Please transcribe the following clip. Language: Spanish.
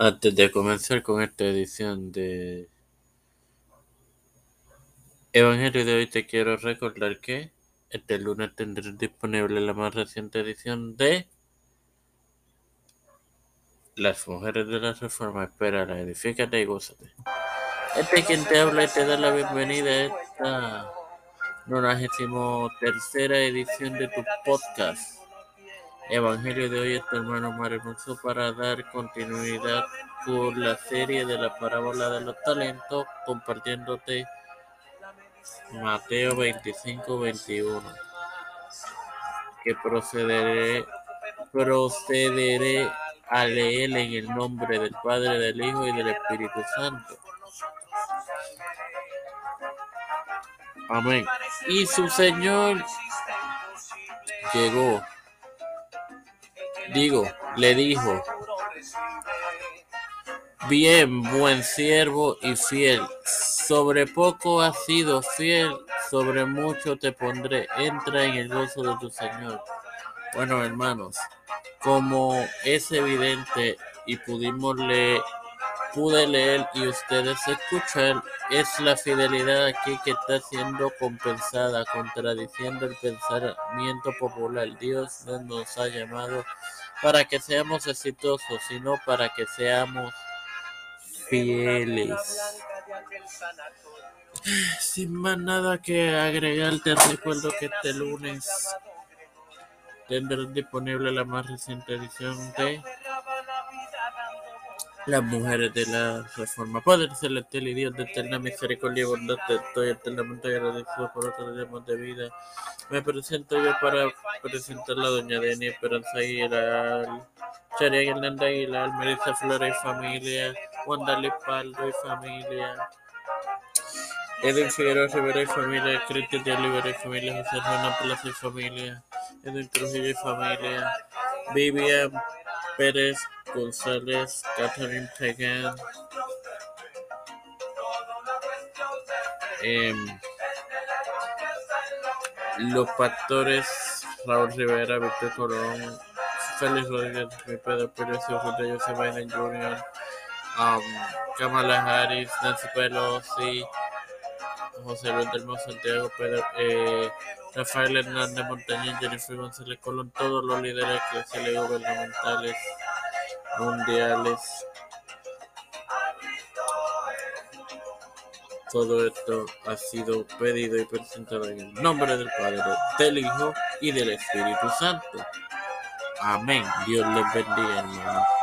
Antes de comenzar con esta edición de Evangelio de hoy, te quiero recordar que este lunes tendré disponible la más reciente edición de Las Mujeres de la Reforma. Espera, edifícate y gózate. Este es quien te habla y te da la bienvenida a esta 93 edición de tu podcast. Evangelio de hoy, este hermano Mar Hermoso, para dar continuidad con la serie de la parábola de los talentos, compartiéndote Mateo 25, 21. Que procederé, procederé a leer en el nombre del Padre, del Hijo y del Espíritu Santo. Amén. Y su Señor llegó Digo, le dijo, bien, buen siervo y fiel, sobre poco has sido fiel, sobre mucho te pondré, entra en el gozo de tu Señor. Bueno, hermanos, como es evidente y pudimos leer, pude leer y ustedes escuchar, es la fidelidad aquí que está siendo compensada, contradiciendo el pensamiento popular. Dios no nos ha llamado para que seamos exitosos, sino para que seamos fieles. Sin más nada que agregar, te recuerdo que este lunes tendrás disponible la más reciente edición de las mujeres de la Reforma. Padre celestial y Dios de eterna misericordia y bondad, te estoy eternamente agradecido por otros días de vida. Me presento yo para presentar la doña Deni Esperanza Aguilar, Charia Hernández Aguilar, Melissa Flores y familia, Wanda Paldo y familia. Edwin Figueroa Rivera y familia, Cristian de Olivera y familia, José Hernán Plaza y familia, Edwin Trujillo y familia, Vivian Pérez González, Catherine Pagan, eh, los pastores Raúl Rivera, Víctor Colón, Félix Rodríguez, Pedro Pérez, José Joseph Biden Jr., um, Kamala Harris, Nancy Pelosi, José Luis del Santiago, Pedro, eh, Rafael Hernández Montañez, Jennifer González Colón, todos los líderes eclesiales gubernamentales mundiales. Todo esto ha sido pedido y presentado en el nombre del Padre, del Hijo y del Espíritu Santo. Amén. Dios les bendiga, hermanos.